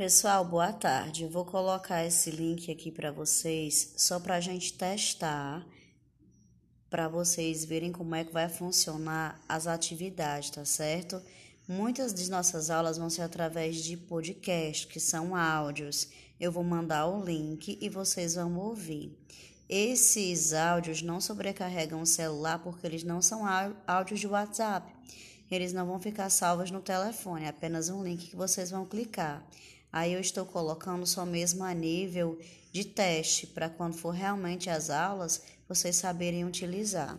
Pessoal, boa tarde. Eu vou colocar esse link aqui para vocês, só para a gente testar, para vocês verem como é que vai funcionar as atividades, tá certo? Muitas de nossas aulas vão ser através de podcast, que são áudios. Eu vou mandar o link e vocês vão ouvir. Esses áudios não sobrecarregam o celular porque eles não são áudios de WhatsApp. Eles não vão ficar salvos no telefone, é apenas um link que vocês vão clicar. Aí eu estou colocando só mesmo a nível de teste, para quando for realmente as aulas, vocês saberem utilizar.